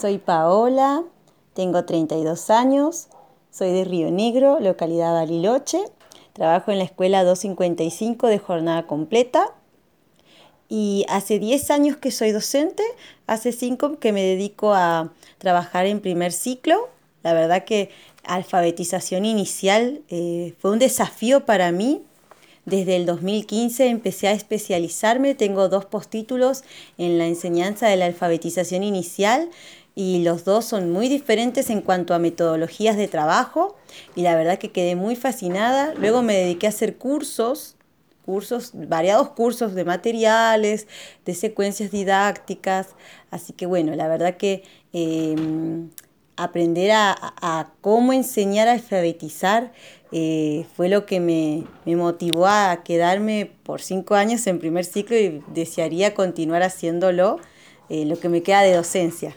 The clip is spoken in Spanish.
Soy Paola, tengo 32 años, soy de Río Negro, localidad Bariloche. Trabajo en la escuela 255 de jornada completa. Y hace 10 años que soy docente, hace 5 que me dedico a trabajar en primer ciclo. La verdad que alfabetización inicial eh, fue un desafío para mí. Desde el 2015 empecé a especializarme, tengo dos postítulos en la enseñanza de la alfabetización inicial y los dos son muy diferentes en cuanto a metodologías de trabajo y la verdad que quedé muy fascinada. Luego me dediqué a hacer cursos, cursos, variados cursos de materiales, de secuencias didácticas, así que bueno, la verdad que em, aprender a, cómo enseñar a alfabetizar eh, fue lo que me, me, motivó a quedarme por cinco años en primer ciclo y desearía continuar haciéndolo, eh, lo que me queda de docencia.